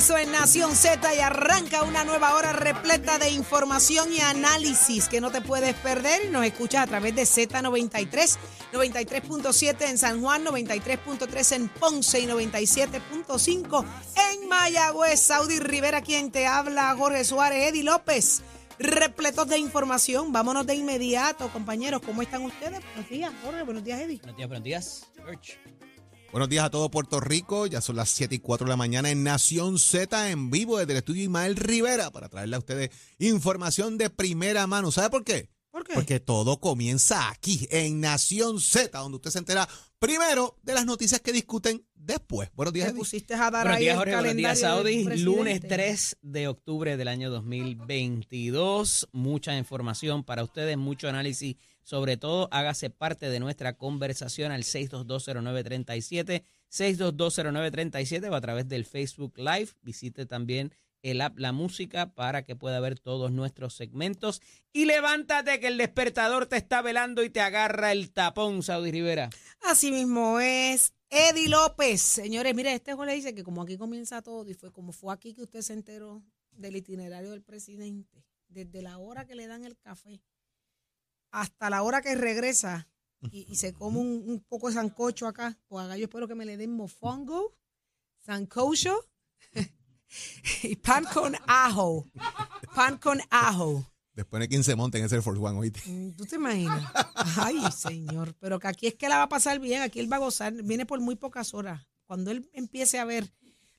regreso en Nación Z y arranca una nueva hora repleta de información y análisis que no te puedes perder. Nos escuchas a través de Z93, 93.7 en San Juan, 93.3 en Ponce y 97.5 en Mayagüez. Saudi Rivera, quien te habla, Jorge Suárez, Eddie López. Repletos de información. Vámonos de inmediato, compañeros. ¿Cómo están ustedes? Buenos días, Jorge. Buenos días, Eddie. Buenos días, buenos días. George. Buenos días a todo Puerto Rico. Ya son las 7 y 4 de la mañana en Nación Z en vivo desde el estudio Ismael Rivera para traerle a ustedes información de primera mano. ¿Sabe por qué? ¿Por qué? Porque todo comienza aquí en Nación Z, donde usted se entera primero de las noticias que discuten después. Buenos días. Te pusiste a dar Buenos ahí días, el Jorge. Buenos días, Saudi. Lunes presidente. 3 de octubre del año 2022. Mucha información para ustedes, mucho análisis. Sobre todo, hágase parte de nuestra conversación al 6220937, 6220937 o a través del Facebook Live. Visite también el app La Música para que pueda ver todos nuestros segmentos. Y levántate que el despertador te está velando y te agarra el tapón, Saudi Rivera. Así mismo es. Eddie López. Señores, mire, este juez le dice que como aquí comienza todo y fue como fue aquí que usted se enteró del itinerario del presidente, desde la hora que le dan el café hasta la hora que regresa y, y se come un, un poco de sancocho acá, pues acá yo espero que me le den mofongo, sancocho y pan con ajo. Pan con ajo. Después de quien se monte en ese Force One, oíste. Mm, ¿Tú te imaginas? Ay, señor. Pero que aquí es que la va a pasar bien, aquí él va a gozar. Viene por muy pocas horas. Cuando él empiece a ver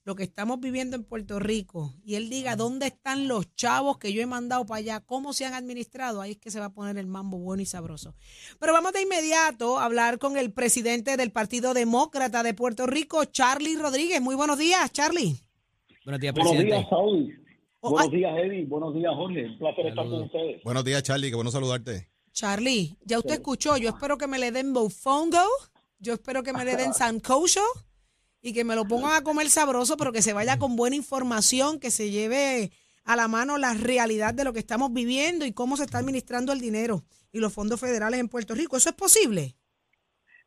lo que estamos viviendo en Puerto Rico y él diga dónde están los chavos que yo he mandado para allá, cómo se han administrado, ahí es que se va a poner el mambo bueno y sabroso. Pero vamos de inmediato a hablar con el presidente del Partido Demócrata de Puerto Rico, Charlie Rodríguez. Muy buenos días, Charlie. Buenos días, Buenos presidente. días, Saudi. Oh, Buenos días, Eddie. Buenos días, Jorge. Un placer estar con ustedes. Buenos días, Charlie. Qué bueno saludarte. Charlie, ya usted escuchó, yo espero que me le den mofongo, yo espero que me le den sancocho y que me lo pongan a comer sabroso, pero que se vaya con buena información, que se lleve a la mano la realidad de lo que estamos viviendo y cómo se está administrando el dinero y los fondos federales en Puerto Rico. ¿Eso es posible?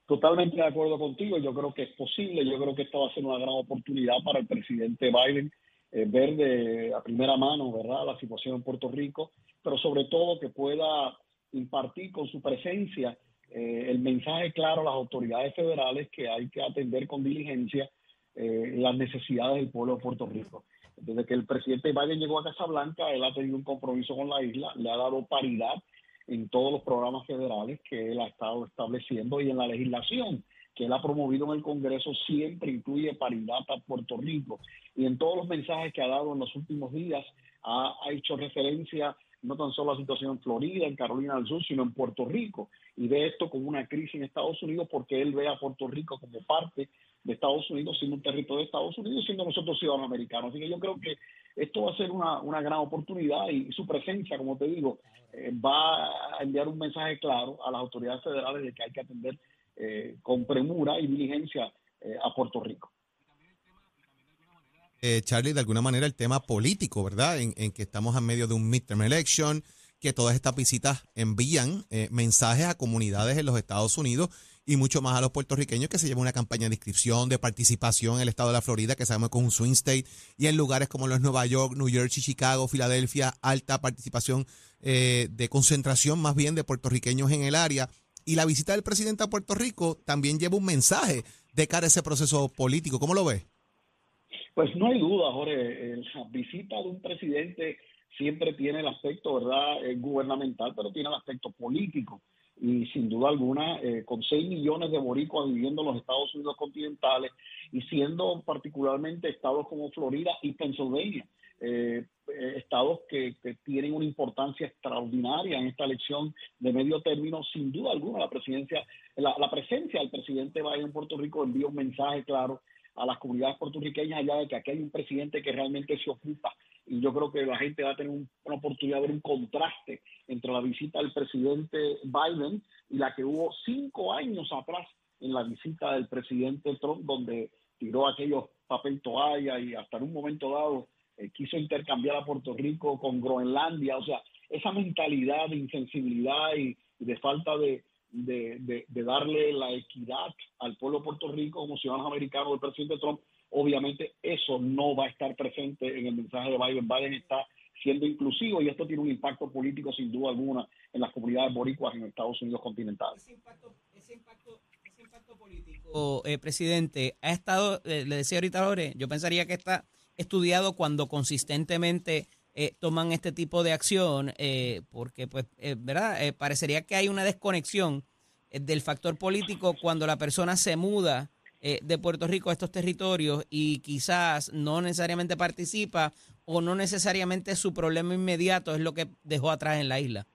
Totalmente de acuerdo contigo. Yo creo que es posible. Yo creo que esta va a ser una gran oportunidad para el presidente Biden eh, ver de a primera mano, ¿verdad?, la situación en Puerto Rico, pero sobre todo que pueda impartir con su presencia eh, el mensaje claro a las autoridades federales que hay que atender con diligencia eh, las necesidades del pueblo de Puerto Rico. Desde que el presidente Biden llegó a Casa Blanca, él ha tenido un compromiso con la isla, le ha dado paridad en todos los programas federales que él ha estado estableciendo y en la legislación que él ha promovido en el Congreso siempre incluye paridad a Puerto Rico. Y en todos los mensajes que ha dado en los últimos días ha, ha hecho referencia no tan solo la situación en Florida, en Carolina del Sur, sino en Puerto Rico. Y ve esto como una crisis en Estados Unidos porque él ve a Puerto Rico como parte de Estados Unidos, siendo un territorio de Estados Unidos, siendo nosotros ciudadanos americanos. Así que yo creo que esto va a ser una, una gran oportunidad y su presencia, como te digo, eh, va a enviar un mensaje claro a las autoridades federales de que hay que atender eh, con premura y diligencia eh, a Puerto Rico. Eh, Charlie, de alguna manera el tema político, ¿verdad? En, que estamos en medio de un midterm election, que todas estas visitas envían eh, mensajes a comunidades en los Estados Unidos y mucho más a los puertorriqueños que se lleva una campaña de inscripción, de participación en el estado de la Florida, que sabemos que es un swing state, y en lugares como los Nueva York, New Jersey, Chicago, Filadelfia, alta participación eh, de concentración más bien de puertorriqueños en el área. Y la visita del presidente a Puerto Rico también lleva un mensaje de cara a ese proceso político. ¿Cómo lo ves? Pues no hay duda, Jorge, la visita de un presidente siempre tiene el aspecto, ¿verdad?, gubernamental, pero tiene el aspecto político. Y sin duda alguna, eh, con 6 millones de boricuas viviendo en los Estados Unidos continentales y siendo particularmente estados como Florida y Pennsylvania, eh, eh, estados que, tienen una importancia extraordinaria en esta elección de medio término. Sin duda alguna, la presidencia, la, presencia del presidente Biden en Puerto Rico envía un mensaje claro a las comunidades puertorriqueñas allá de que aquí hay un presidente que realmente se ocupa. Y yo creo que la gente va a tener una oportunidad de ver un contraste entre la visita del presidente Biden y la que hubo cinco años atrás en la visita del presidente Trump, donde tiró aquellos papel toalla y hasta en un momento dado eh, quiso intercambiar a Puerto Rico con Groenlandia, o sea, esa mentalidad de insensibilidad y, de falta de, de, darle la equidad al pueblo de Puerto Rico como ciudadanos americanos del presidente Trump, obviamente eso no va a estar presente en el mensaje de Biden. Biden está siendo inclusivo y esto tiene un impacto político sin duda alguna en las comunidades boricuas en Estados Unidos continentales. Ese impacto, ese impacto, ese impacto político, eh, presidente, ha estado, eh, le decía ahorita Lore, yo pensaría que está estudiado cuando consistentemente eh, toman este tipo de acción, eh, porque pues, eh, ¿verdad? parecería que hay una desconexión del factor político cuando la persona se muda de Puerto Rico a estos territorios y quizás no necesariamente participa o no necesariamente su problema inmediato es lo que dejó atrás en la isla.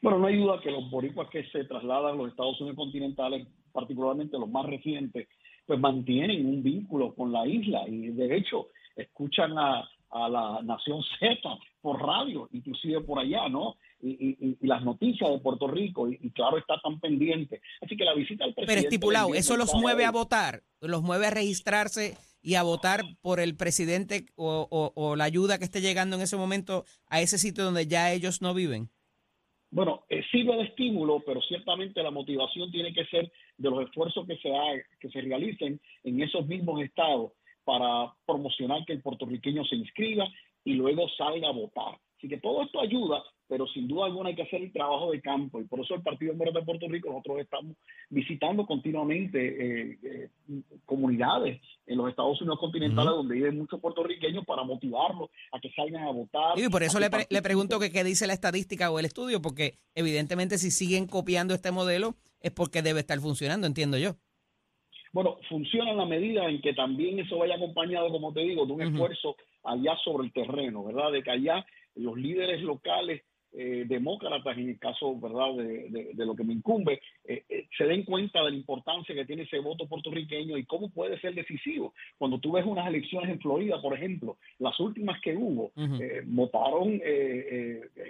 Bueno, no hay duda que los boricuas que se trasladan a los Estados Unidos continentales, particularmente los más recientes, pues mantienen un vínculo con la isla y de hecho escuchan a, la Nación Z por radio, inclusive por allá, ¿no? Y, las noticias de Puerto Rico, y, claro, está tan pendiente. Así que la visita al presidente. Pero estipulado, ¿eso los mueve a votar? ¿Los mueve a registrarse y a votar por el presidente o, la ayuda que esté llegando en ese momento a ese sitio donde ya ellos no viven? Bueno, eh, sirve de estímulo, pero ciertamente la motivación tiene que ser de los esfuerzos que se, que se realicen en esos mismos estados para promocionar que el puertorriqueño se inscriba y luego salga a votar. Así que todo esto ayuda, pero sin duda alguna hay que hacer el trabajo de campo y por eso el Partido Verde de Puerto Rico nosotros estamos visitando continuamente eh, eh, comunidades en los Estados Unidos continentales donde viven muchos puertorriqueños para motivarlos a que salgan a votar. Y por eso le, le, pregunto que qué dice la estadística o el estudio, porque evidentemente si siguen copiando este modelo es porque debe estar funcionando, entiendo yo. Bueno, funciona en la medida en que también eso vaya acompañado, como te digo, de un esfuerzo allá sobre el terreno, ¿verdad? De que allá los líderes locales eh, demócratas, en el caso verdad de, lo que me incumbe, eh, eh, se den cuenta de la importancia que tiene ese voto puertorriqueño y cómo puede ser decisivo. Cuando tú ves unas elecciones en Florida, por ejemplo, las últimas que hubo, votaron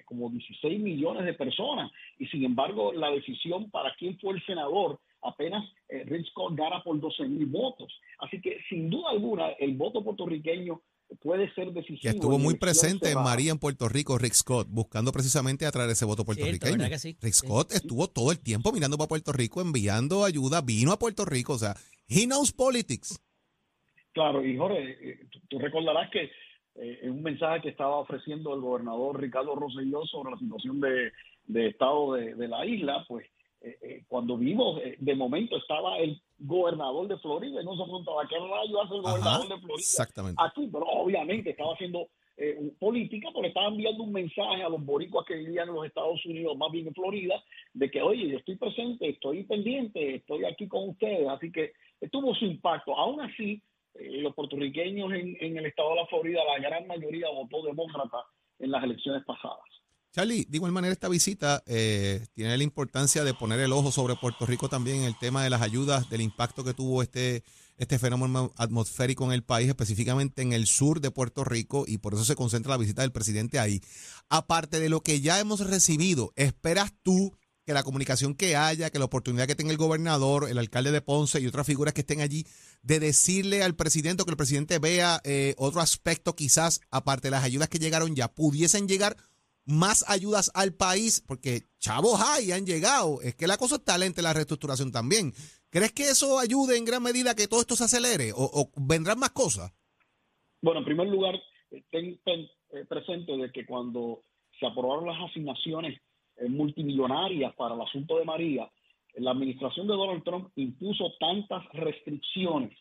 como 16 millones de personas y sin embargo la decisión para quién fue el senador apenas eh, Rick Scott gana por 12 mil votos. Así que sin duda alguna el voto puertorriqueño puede ser decisivo. Que estuvo muy presente en María en Puerto Rico, Rick Scott, buscando precisamente atraer ese voto puertorriqueño. Rick Scott estuvo todo el tiempo mirando para Puerto Rico, enviando ayuda, vino a Puerto Rico, o sea, he knows politics. Claro, y Jorge, eh, tú recordarás que eh, en un mensaje que estaba ofreciendo el gobernador Ricardo Rosselló sobre la situación de, estado de, de la isla, pues eh, eh, cuando vimos, eh, de momento estaba el gobernador de Florida y no se preguntaba qué rayo hace el gobernador de Florida exactamente. aquí, pero obviamente estaba haciendo política porque estaba enviando un mensaje a los boricuas que vivían en los Estados Unidos, más bien en Florida, de que, oye, yo estoy presente, estoy pendiente, estoy aquí con ustedes, así que tuvo su impacto. Aún así, los puertorriqueños en, en el estado de la Florida, la gran mayoría votó demócrata en las elecciones pasadas. Charlie, de igual manera esta visita eh, tiene la importancia de poner el ojo sobre Puerto Rico también en el tema de las ayudas, del impacto que tuvo este, este fenómeno atmosférico en el país, específicamente en el sur de Puerto Rico, y por eso se concentra la visita del presidente ahí. Aparte de lo que ya hemos recibido, ¿esperas tú que la comunicación que haya, que la oportunidad que tenga el gobernador, el alcalde de Ponce y otras figuras que estén allí, de decirle al presidente que el presidente vea eh, otro aspecto quizás, aparte de las ayudas que llegaron ya, pudiesen llegar más ayudas al país, porque chavos hay, han llegado. Es que la cosa está lenta la reestructuración también. ¿Crees que eso ayude en gran medida a que todo esto se acelere o, vendrán más cosas? Bueno, en primer lugar, ten, eh, presente de que cuando se aprobaron las asignaciones eh, multimillonarias para el asunto de María, la administración de Donald Trump impuso tantas restricciones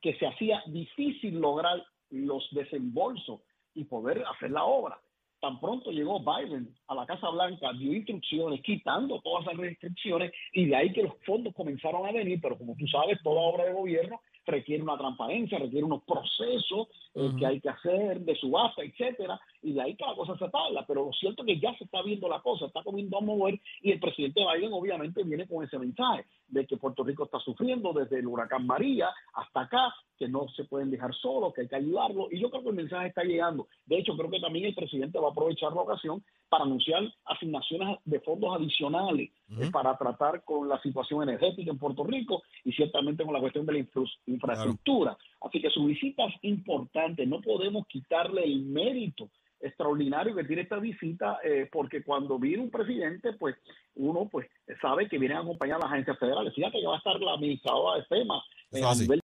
que se hacía difícil lograr los desembolsos y poder hacer la obra tan pronto llegó Biden a la Casa Blanca, dio instrucciones quitando todas esas restricciones y de ahí que los fondos comenzaron a venir, pero como tú sabes, toda obra de gobierno requiere una transparencia, requiere unos procesos eh, que hay que hacer de subasta, etcétera, y de ahí que la cosa se tabla. Pero lo cierto es que ya se está viendo la cosa, está comiendo a mover, y el presidente Biden obviamente viene con ese mensaje de que Puerto Rico está sufriendo desde el huracán María hasta acá, que no se pueden dejar solos, que hay que ayudarlo, y yo creo que el mensaje está llegando. De hecho, creo que también el presidente va a aprovechar la ocasión para anunciar asignaciones de fondos adicionales eh, para tratar con la situación energética en Puerto Rico y ciertamente con la cuestión de la infraestructura. Así que su visita es importante, no podemos quitarle el mérito extraordinario que tiene esta visita, eh, porque cuando viene un presidente, pues uno pues sabe que vienen a acompañar a las agencias federales. Fíjate que va a estar la administradora de FEMA eh, a nivel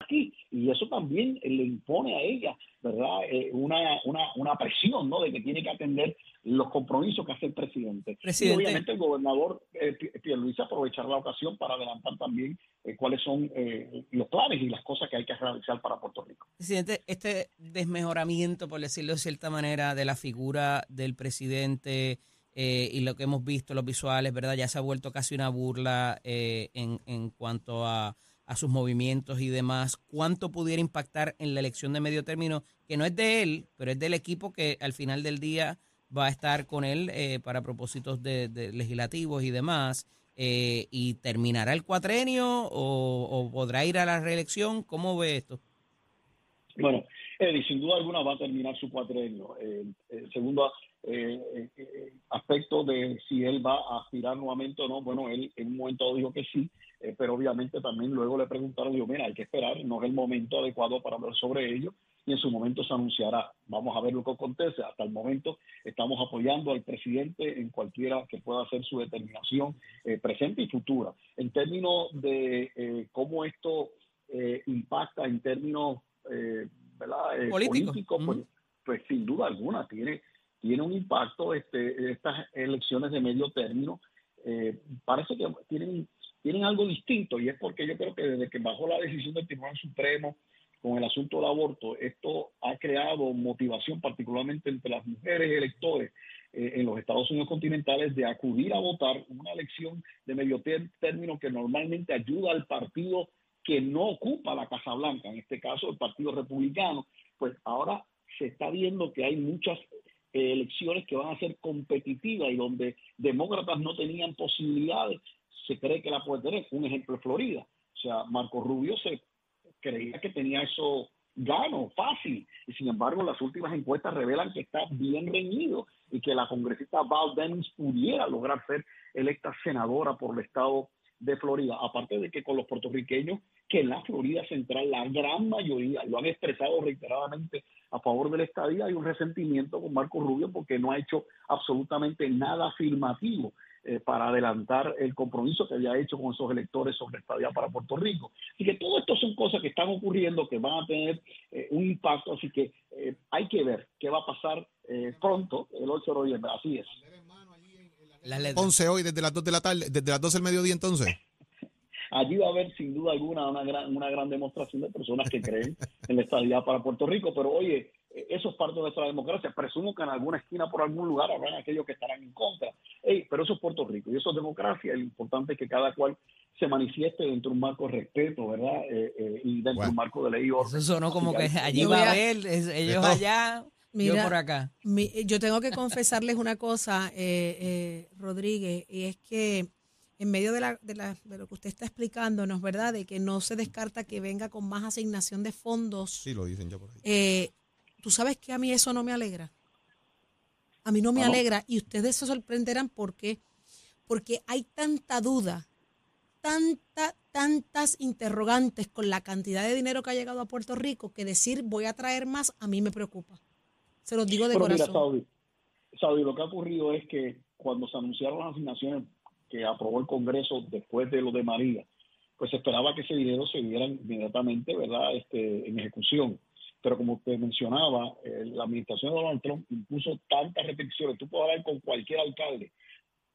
aquí y eso también le impone a ella, ¿verdad? Eh, una, una, una presión, ¿no? De que tiene que atender los compromisos que hace el presidente. Y obviamente el gobernador eh, Pierluisi aprovechar la ocasión para adelantar también eh, cuáles son eh, los planes y las cosas que hay que realizar para Puerto Rico. Presidente, este desmejoramiento, por decirlo de cierta manera, de la figura del presidente y lo que hemos visto, los visuales, ¿verdad? Ya se ha vuelto casi una burla en, en cuanto a a sus movimientos y demás, cuánto pudiera impactar en la elección de medio término, que no es de él, pero es del equipo que al final del día va a estar con él eh, para propósitos de, legislativos y demás. Eh, ¿Y terminará el cuatrenio o, podrá ir a la reelección? ¿Cómo ve esto? Bueno, Eddie, sin duda alguna va a terminar su cuatrenio. el segundo eh, aspecto de si él va a aspirar nuevamente o no, bueno, él en un momento dijo que sí, eh, pero obviamente también luego le preguntaron, digo, mira, hay que esperar, no es el momento adecuado para hablar sobre ello y en su momento se anunciará. Vamos a ver lo que acontece. Hasta el momento estamos apoyando al presidente en cualquiera que pueda hacer su determinación eh, presente y futura. En términos de eh, cómo esto impacta en términos ¿verdad? políticos, pues, pues, sin duda alguna tiene tiene un impacto este, estas elecciones de medio término. parece que tienen tienen algo distinto y es porque yo creo que desde que bajó la decisión del Tribunal Supremo con el asunto del aborto, esto ha creado motivación particularmente entre las mujeres electores eh, en los Estados Unidos continentales de acudir a votar una elección de medio término que normalmente ayuda al partido que no ocupa la Casa Blanca, en este caso el Partido Republicano, pues ahora se está viendo que hay muchas eh, elecciones que van a ser competitivas y donde demócratas no tenían posibilidades se cree que la puede tener. Un ejemplo es Florida. O sea, Marco Rubio se creía que tenía eso gano, fácil. Y sin embargo, las últimas encuestas revelan que está bien reñido y que la congresista Val Demings pudiera lograr ser electa senadora por el estado de Florida. Aparte de que con los puertorriqueños, que en la Florida Central la gran mayoría lo han expresado reiteradamente a favor del estadía, hay un resentimiento con Marco Rubio porque no ha hecho absolutamente nada afirmativo eh, para adelantar el compromiso que había hecho con esos electores sobre estadía para Puerto Rico. Así que todo esto son cosas que están ocurriendo, que van a tener eh, un impacto, así que eh, hay que ver qué va a pasar pronto, el 8 de noviembre, así es. 11 hoy desde las 2 de la tarde, desde las 12 del mediodía entonces. Allí va a haber sin duda alguna una gran, una gran demostración de personas que creen en la estadía para Puerto Rico, pero oye, eso es parte de nuestra democracia. Presumo que en alguna esquina, por algún lugar, habrán aquellos que estarán en contra. pero eso es Puerto Rico y eso es democracia. Lo importante es que cada cual se manifieste dentro de un marco de respeto, ¿verdad? Eh, eh, y dentro de un marco de ley y orden. Eso sonó como que, allí va a haber, ellos allá. Yo por acá. yo tengo que confesarles una cosa, eh, Rodríguez, y es que en medio de, la, de, la, de, lo que usted está explicándonos, ¿verdad? De que no se descarta que venga con más asignación de fondos. Sí, lo dicen ya por ahí. Eh, Tú sabes que a mí eso no me alegra. A mí no me alegra y ustedes se sorprenderán por qué. Porque hay tanta duda, tanta, tantas interrogantes con la cantidad de dinero que ha llegado a Puerto Rico que decir voy a traer más a mí me preocupa. Se los digo de corazón. Mira, Saudi, lo que ha ocurrido es que cuando se anunciaron las asignaciones que aprobó el Congreso después de lo de María, pues se esperaba que ese dinero se diera inmediatamente, ¿verdad?, este, en ejecución pero como usted mencionaba, eh, la administración de Donald Trump impuso tantas restricciones. Tú puedes hablar con cualquier alcalde,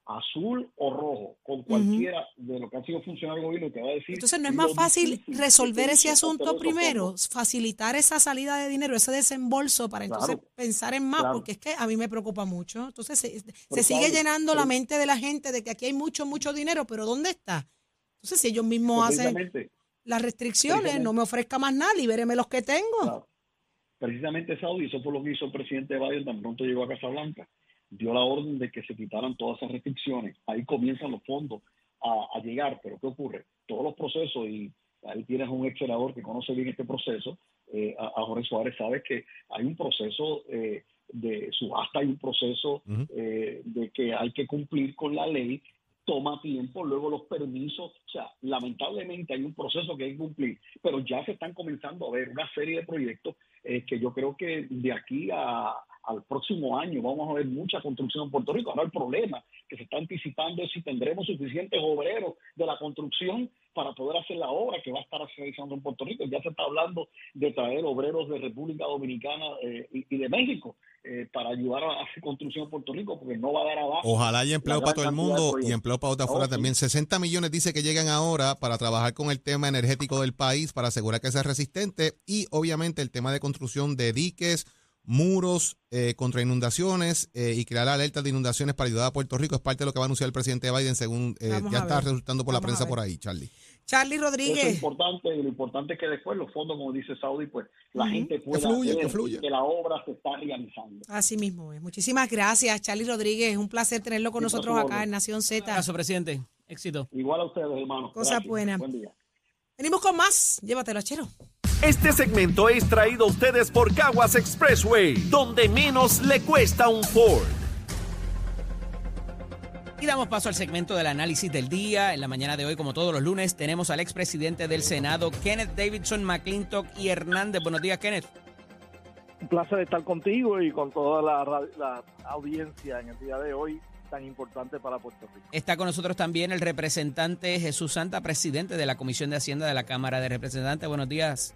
azul o rojo, con cualquiera de lo que ha sido funcionario del gobierno, te va a decir. Entonces, ¿no es más fácil resolver ese asunto primero? Facilitar esa salida de dinero, ese desembolso para entonces pensar en más, porque es que a mí me preocupa mucho. Entonces, se, sigue llenando la mente de la gente de que aquí hay mucho, mucho dinero, pero ¿dónde está? Entonces, si ellos mismos hacen las restricciones, no me ofrezca más nada, libéreme los que tengo. Precisamente Saudi, eso fue lo que hizo el presidente Biden tan pronto llegó a Casa Blanca, dio la orden de que se quitaran todas esas restricciones. Ahí comienzan los fondos a, llegar, pero ¿qué ocurre? Todos los procesos, y ahí tienes un ex senador que conoce bien este proceso, eh, a, Jorge Suárez, sabe que hay un proceso eh, de subasta, hay un proceso eh, de que hay que cumplir con la ley toma tiempo, luego los permisos, o sea, lamentablemente hay un proceso que hay que cumplir, pero ya se están comenzando a ver una serie de proyectos eh, que yo creo que de aquí a, al próximo año vamos a ver mucha construcción en Puerto Rico. Ahora el problema que se está anticipando es si tendremos suficientes obreros de la construcción para poder hacer la obra que va a estar realizando en Puerto Rico. Ya se está hablando de traer obreros de República Dominicana eh, y, de México eh, para ayudar a hacer construcción en Puerto Rico porque no va a dar abajo. Ojalá haya empleo para todo el mundo y empleo para otra afuera también. 60 millones dice que llegan ahora para trabajar con el tema energético del país, para asegurar que sea resistente y obviamente el tema de construcción de diques muros eh, contra inundaciones eh, y crear alertas de inundaciones para ayudar a Puerto Rico. Es parte de lo que va a anunciar el presidente Biden, según eh, ya está resultando por la prensa por ahí, Charlie. Charlie Rodríguez. es importante, lo importante es que después los fondos, como dice Saudi, pues la gente pueda que, que, la obra se está realizando. Así mismo es. Muchísimas gracias, Charlie Rodríguez. Es un placer tenerlo con nosotros acá en Nación Z. Gracias, presidente. Éxito. Igual a ustedes, hermanos. Cosa buena. Buen día. Venimos con más. Llévatelo, Chero. Este segmento es traído a ustedes por Caguas Expressway, donde menos le cuesta un Ford. Y damos paso al segmento del análisis del día. En la mañana de hoy, como todos los lunes, tenemos al expresidente del Senado, Kenneth Davidson McClintock y Hernández. Buenos días, Kenneth. Un placer estar contigo y con toda la, la audiencia en el día de hoy tan importante para Puerto Rico. Está con nosotros también el representante Jesús Santa, presidente de la Comisión de Hacienda de la Cámara de Representantes. Buenos días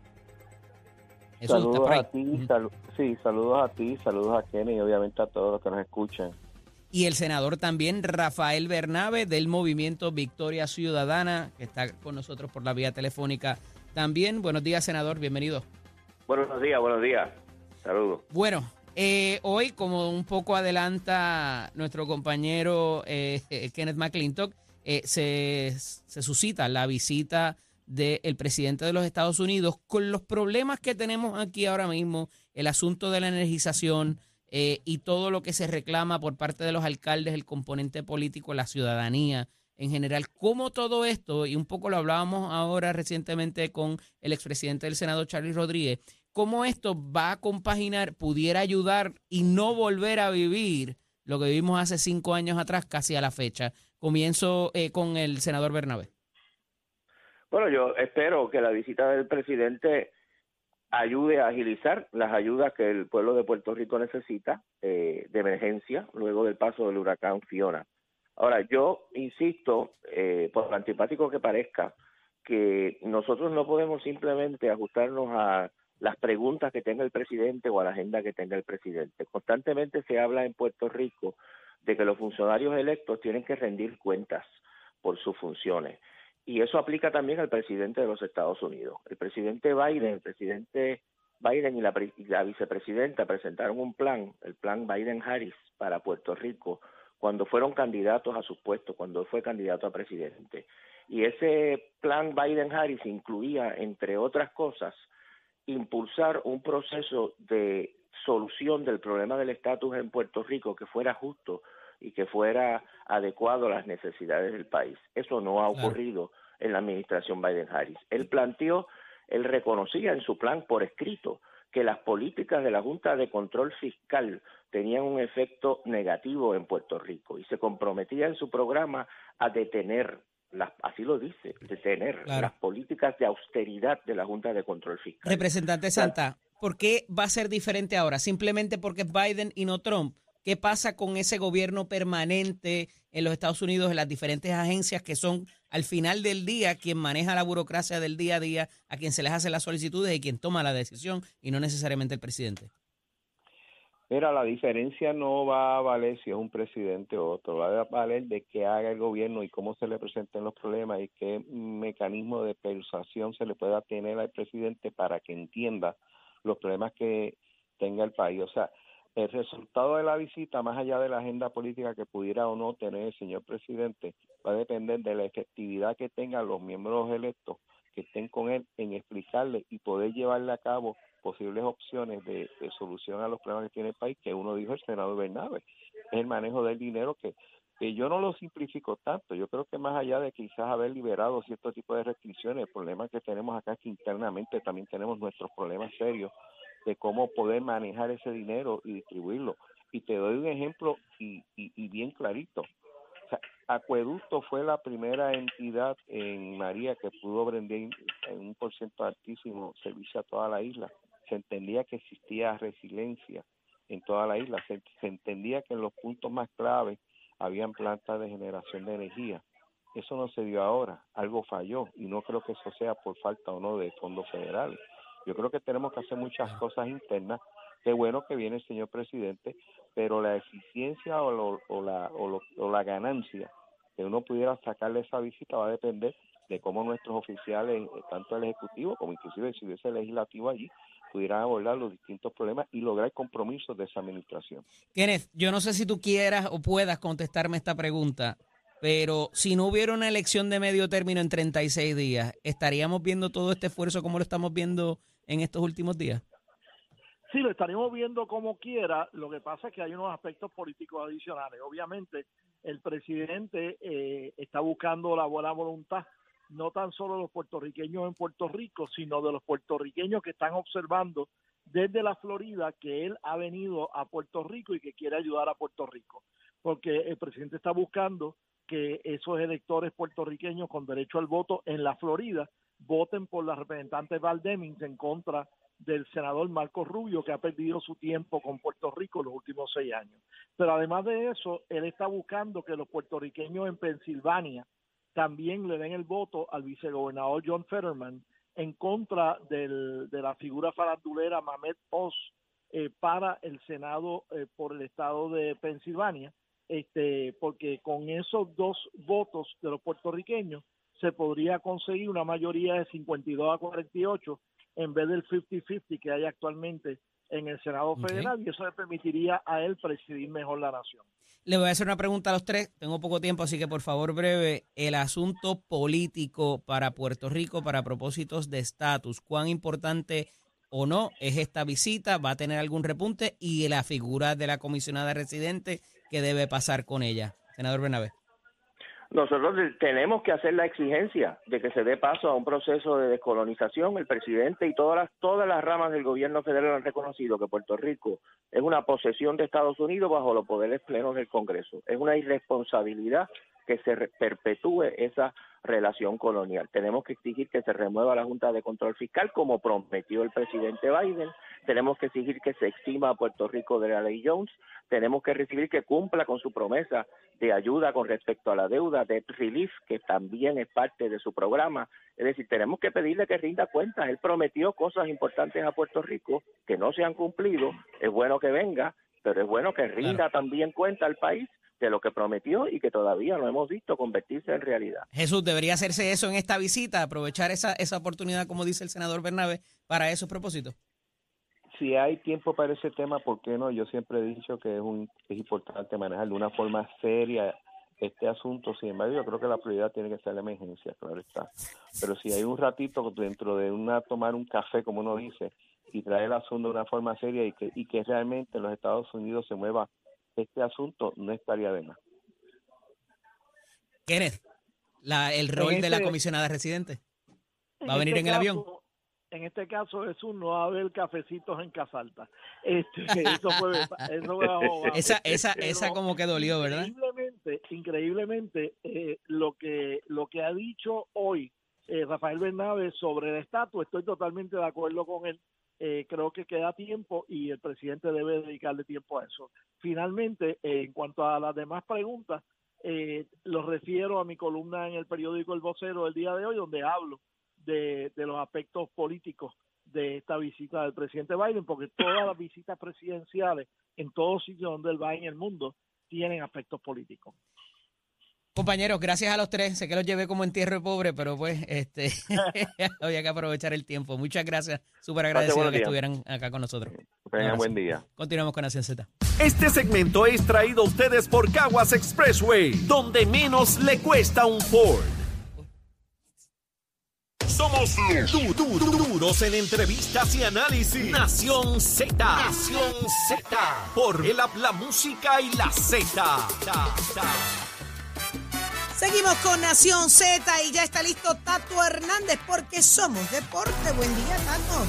saludos a ti, sí, saludos a ti, saludos a Kenny y obviamente a todos los que nos escuchan. Y el senador también, Rafael Bernabe, del movimiento Victoria Ciudadana, que está con nosotros por la vía telefónica también. Buenos días, senador, bienvenido. Buenos días, buenos días. Saludos. Bueno, eh, hoy, como un poco adelanta nuestro compañero eh, Kenneth McClintock, eh, se, se suscita la visita del presidente de los Estados Unidos con los problemas que tenemos aquí ahora mismo, el asunto de la energización eh, y todo lo que se reclama por parte de los alcaldes, el componente político, la ciudadanía en general, cómo todo esto, y un poco lo hablábamos ahora recientemente con el expresidente del Senado, Charlie Rodríguez, cómo esto va a compaginar, pudiera ayudar y no volver a vivir lo que vivimos hace cinco años atrás, casi a la fecha. Comienzo eh, con el senador Bernabé. Bueno, yo espero que la visita del presidente ayude a agilizar las ayudas que el pueblo de Puerto Rico necesita eh, de emergencia luego del paso del huracán Fiona. Ahora, yo insisto, eh, por antipático que parezca, que nosotros no podemos simplemente ajustarnos a las preguntas que tenga el presidente o a la agenda que tenga el presidente. Constantemente se habla en Puerto Rico de que los funcionarios electos tienen que rendir cuentas por sus funciones. Y eso aplica también al presidente de los Estados Unidos. El presidente Biden, el presidente Biden y la, vicepresidenta presentaron un plan, el plan Biden-Harris para Puerto Rico, cuando fueron candidatos a sus puestos, cuando fue candidato a presidente. Y ese plan Biden-Harris incluía, entre otras cosas, impulsar un proceso de solución del problema del estatus en Puerto Rico que fuera justo y que fuera adecuado a las necesidades del país. Eso no ha ocurrido en la administración Biden-Harris. Él planteó, él reconocía en su plan por escrito que las políticas de la Junta de Control Fiscal tenían un efecto negativo en Puerto Rico y se comprometía en su programa a detener las, así lo dice, detener las políticas de austeridad de la Junta de Control Fiscal. Representante Santa, ¿por qué va a ser diferente ahora? ¿Simplemente porque es Biden y no Trump? ¿Qué pasa con ese gobierno permanente en los Estados Unidos, en las diferentes agencias que son al final del día quien maneja la burocracia del día a día, a quien se les hace las solicitudes y quien toma la decisión y no necesariamente el presidente? Mira, la diferencia no va a valer si es un presidente o otro, va a valer de qué haga el gobierno y cómo se le presenten los problemas y qué mecanismo de persuasión se le pueda tener al presidente para que entienda los problemas que tenga el país. O sea, el resultado de la visita, más allá de la agenda política que pudiera o no tener el señor presidente, va a depender de la efectividad que tengan los miembros electos que estén con él en explicarle y poder llevarle a cabo posibles opciones de, solución a los problemas que tiene el país, que uno dijo el senador Bernabe, es el manejo del dinero que, que yo no lo simplifico tanto, yo creo que más allá de quizás haber liberado cierto tipo de restricciones, el problema que tenemos acá es que internamente también tenemos nuestros problemas serios de cómo poder manejar ese dinero y distribuirlo. Y te doy un ejemplo y, y, bien clarito. Acueducto fue la primera entidad en María que pudo brindar en un porcentaje altísimo servicio a toda la isla. Se entendía que existía resiliencia en toda la isla. Se, se entendía que en los puntos más claves habían plantas de generación de energía. Eso no se dio ahora, algo falló y no creo que eso sea por falta o no de fondos federales. Yo creo que tenemos que hacer muchas cosas internas. Qué bueno que viene el señor presidente, pero la eficiencia o, o, la, o, la ganancia que uno pudiera sacarle esa visita va a depender de cómo nuestros oficiales, eh, tanto el Ejecutivo como inclusive si hubiese legislativo allí, pudieran abordar los distintos problemas y lograr compromisos de esa administración. Kenneth, yo no sé si tú quieras o puedas contestarme esta pregunta, pero si no hubiera una elección de medio término en 36 días, ¿estaríamos viendo todo este esfuerzo como lo estamos viendo en estos últimos días? Sí, lo estaríamos viendo como quiera. Lo que pasa es que hay unos aspectos políticos adicionales. Obviamente, el presidente eh, está buscando la buena voluntad no tan solo de los puertorriqueños en Puerto Rico, sino de los puertorriqueños que están observando desde la Florida que él ha venido a Puerto Rico y que quiere ayudar a Puerto Rico. Porque el presidente está buscando que esos electores puertorriqueños con derecho al voto en la Florida voten por la representante Val Demings en contra del senador Marco Rubio, que ha perdido su tiempo con Puerto Rico los últimos seis años. Pero además de eso, él está buscando que los puertorriqueños en Pensilvania también le den el voto al vicegobernador John Fetterman en contra de la figura farandulera Mamet Oz eh, para el Senado eh, por el estado de Pensilvania, este, porque con esos dos votos de los puertorriqueños se podría conseguir una mayoría de 52 a 48 en vez del 50-50 que hay actualmente en el Senado Federal y eso le permitiría a él presidir mejor la nación. Le voy a hacer una pregunta a los tres, tengo poco tiempo, así que por favor breve, el asunto político para Puerto Rico para propósitos de estatus, ¿cuán importante o no es esta visita? ¿Va a tener algún repunte? Y la figura de la comisionada residente, ¿qué debe pasar con ella? Senador Bernabé. Nosotros tenemos que hacer la exigencia de que se dé paso a un proceso de descolonización. El presidente y todas las, todas las ramas del gobierno federal han reconocido que Puerto Rico es una posesión de Estados Unidos bajo los poderes plenos del Congreso. Es una irresponsabilidad que se perpetúe esa relación colonial. Tenemos que exigir que se remueva la Junta de Control Fiscal como prometió el presidente Biden. Tenemos que exigir que se exima a Puerto Rico de la ley Jones. Tenemos que recibir que cumpla con su promesa de ayuda con respecto a la deuda, de relief, que también es parte de su programa. Es decir, tenemos que pedirle que rinda cuentas. Él prometió cosas importantes a Puerto Rico que no se han cumplido. Es bueno que venga, pero es bueno que rinda también cuenta al país de lo que prometió y que todavía no hemos visto convertirse en realidad. Jesús, debería hacerse eso en esta visita, aprovechar esa, esa oportunidad, como dice el senador Bernabe, para esos propósitos. Si hay tiempo para ese tema, ¿por qué no? Yo siempre he dicho que es, un, es importante manejar de una forma seria este asunto. Sin embargo, yo creo que la prioridad tiene que ser la emergencia, claro está. Pero si hay un ratito dentro de una tomar un café, como uno dice, y traer el asunto de una forma seria y que, y que realmente en los Estados Unidos se mueva este asunto no estaría de más. Kenneth, la, el rol de la este comisionada residente. ¿Va a venir este en el avión? En este caso es un no va a haber cafecitos en Casalta. Este, eso fue, eso esa, esa, esa como que dolió, ¿verdad? Increíblemente, increíblemente eh, lo que lo que ha dicho hoy eh, Rafael Bernabe sobre el estatus, estoy totalmente de acuerdo con él. Eh, creo que queda tiempo y el presidente debe dedicarle tiempo a eso. Finalmente, eh, en cuanto a las demás preguntas, eh, los refiero a mi columna en el periódico El Vocero del día de hoy, donde hablo de, de los aspectos políticos de esta visita del presidente Biden, porque todas las visitas presidenciales en todos sitios donde él va en el mundo tienen aspectos políticos. Compañeros, gracias a los tres. Sé que los llevé como entierro de pobre, pero pues este había que aprovechar el tiempo. Muchas gracias. Súper agradecido que estuvieran acá con nosotros. Tengan buen día. Continuamos con Nación Z. Este segmento es traído a ustedes por Caguas Expressway, donde menos le cuesta un Ford. somos du- du- du- duros en entrevistas y análisis. Nación Z. Nación Z. Por el la música y la Z. Seguimos con Nación Z y ya está listo Tato Hernández porque somos deporte. Buen día, Tato.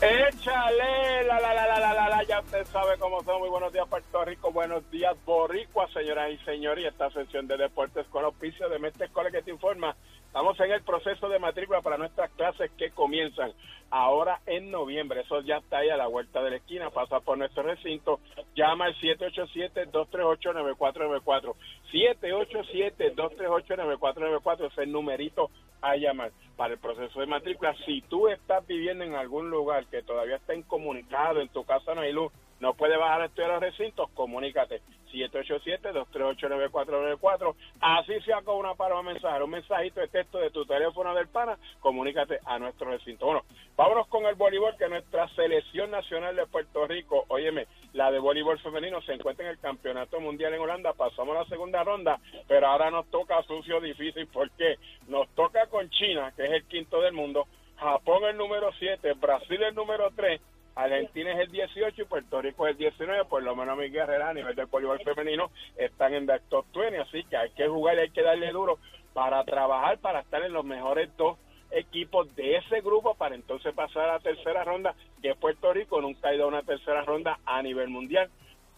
Échale, la, la, la, la, la, la, la, ya usted sabe cómo son. Muy buenos días, Puerto Rico. Buenos días, Boricua, señoras y señores. Y esta sesión de deportes con auspicio de Mestre Escuela que te informa. Estamos en el proceso de matrícula para nuestras clases que comienzan ahora en noviembre. Eso ya está ahí a la vuelta de la esquina. Pasa por nuestro recinto. Llama al 787-238-9494. 787-238-9494 es el numerito a llamar para el proceso de matrícula. Si tú estás viviendo en algún lugar que todavía está incomunicado, en tu casa no hay luz, no puede bajar a estudiar los recintos, comunícate. 787-238-9494. Así sea con una palabra mensaje, un mensajito de texto de tu teléfono del pana, comunícate a nuestro recinto. Bueno, vámonos con el voleibol, que nuestra selección nacional de Puerto Rico, óyeme, la de voleibol femenino se encuentra en el Campeonato Mundial en Holanda, pasamos la segunda ronda, pero ahora nos toca sucio difícil, porque nos toca con China, que es el quinto del mundo, Japón el número 7, Brasil el número 3, Argentina es el 18 y Puerto Rico es el 19, por lo menos mis guerreras a nivel del voleibol femenino están en el top 20, así que hay que jugar y hay que darle duro para trabajar, para estar en los mejores dos equipos de ese grupo para entonces pasar a la tercera ronda, que Puerto Rico nunca ha ido a una tercera ronda a nivel mundial.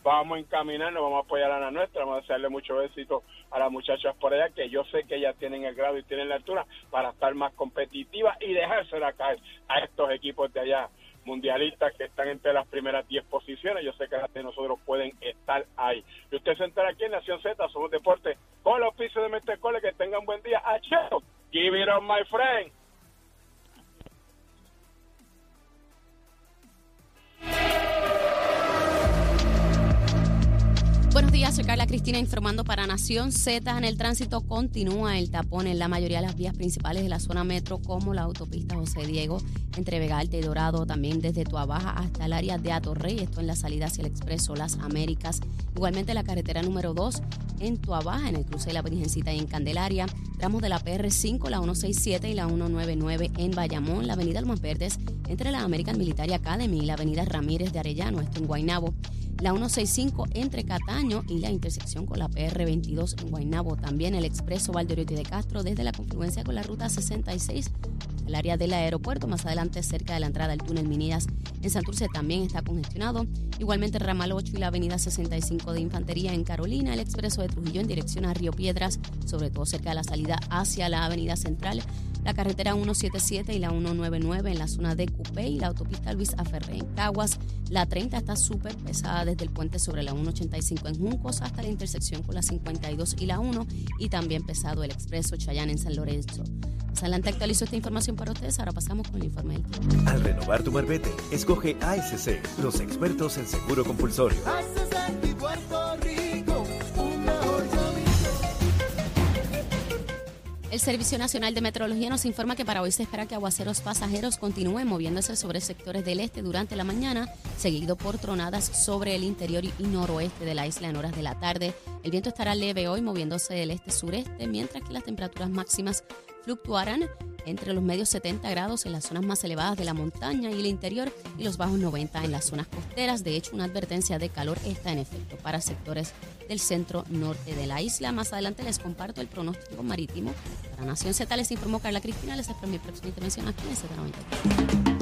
Vamos a encaminarnos, vamos a apoyar a la nuestra, vamos a hacerle mucho éxito a las muchachas por allá, que yo sé que ellas tienen el grado y tienen la altura para estar más competitivas y dejársela caer a estos equipos de allá mundialistas que están entre las primeras 10 posiciones. Yo sé que las de nosotros pueden estar ahí. Y usted se entera aquí en Nación Z, somos deporte con los pisos de Metecole. Que tengan buen día. ¡Acheo! Give it on, my friend. Buenos días, soy Carla Cristina informando para Nación Z. En el tránsito continúa el tapón en la mayoría de las vías principales de la zona metro, como la autopista José Diego entre Vega Alta y Dorado, también desde Tuabaja hasta el área de Atorrey, esto en la salida hacia el Expreso Las Américas. Igualmente la carretera número 2 en Tuabaja, en el cruce de la Virgencita y en Candelaria, tramos de la PR5, la 167 y la 199 en Bayamón, la avenida Almas Verdes entre la American Military Academy y la avenida Ramírez de Arellano, esto en Guaynabo la 165 entre Cataño y la intersección con la PR22 en Guaynabo. También el expreso Valdeoriotti de Castro desde la confluencia con la ruta 66, el área del aeropuerto, más adelante cerca de la entrada del túnel Minidas. En Santurce también está congestionado. Igualmente ramal 8 y la avenida 65 de Infantería en Carolina, el expreso de Trujillo en dirección a Río Piedras, sobre todo cerca de la salida hacia la avenida central la carretera 177 y la 199 en la zona de Cupé y la autopista Luis Aferré en Caguas. La 30 está súper pesada desde el puente sobre la 185 en Juncos hasta la intersección con la 52 y la 1 y también pesado el expreso Chayán en San Lorenzo. Más adelante actualizo esta información para ustedes. Ahora pasamos con el informe del tiempo. Al renovar tu marbete, escoge ASC, los expertos en seguro compulsorio. El Servicio Nacional de Meteorología nos informa que para hoy se espera que aguaceros pasajeros continúen moviéndose sobre sectores del este durante la mañana, seguido por tronadas sobre el interior y noroeste de la isla en horas de la tarde. El viento estará leve hoy moviéndose del este-sureste, mientras que las temperaturas máximas fluctuarán entre los medios 70 grados en las zonas más elevadas de la montaña y el interior y los bajos 90 en las zonas costeras. De hecho, una advertencia de calor está en efecto para sectores del centro norte de la isla. Más adelante les comparto el pronóstico marítimo. Para Nación Z les informó Carla Cristina. Les espero mi próxima intervención aquí en Z90.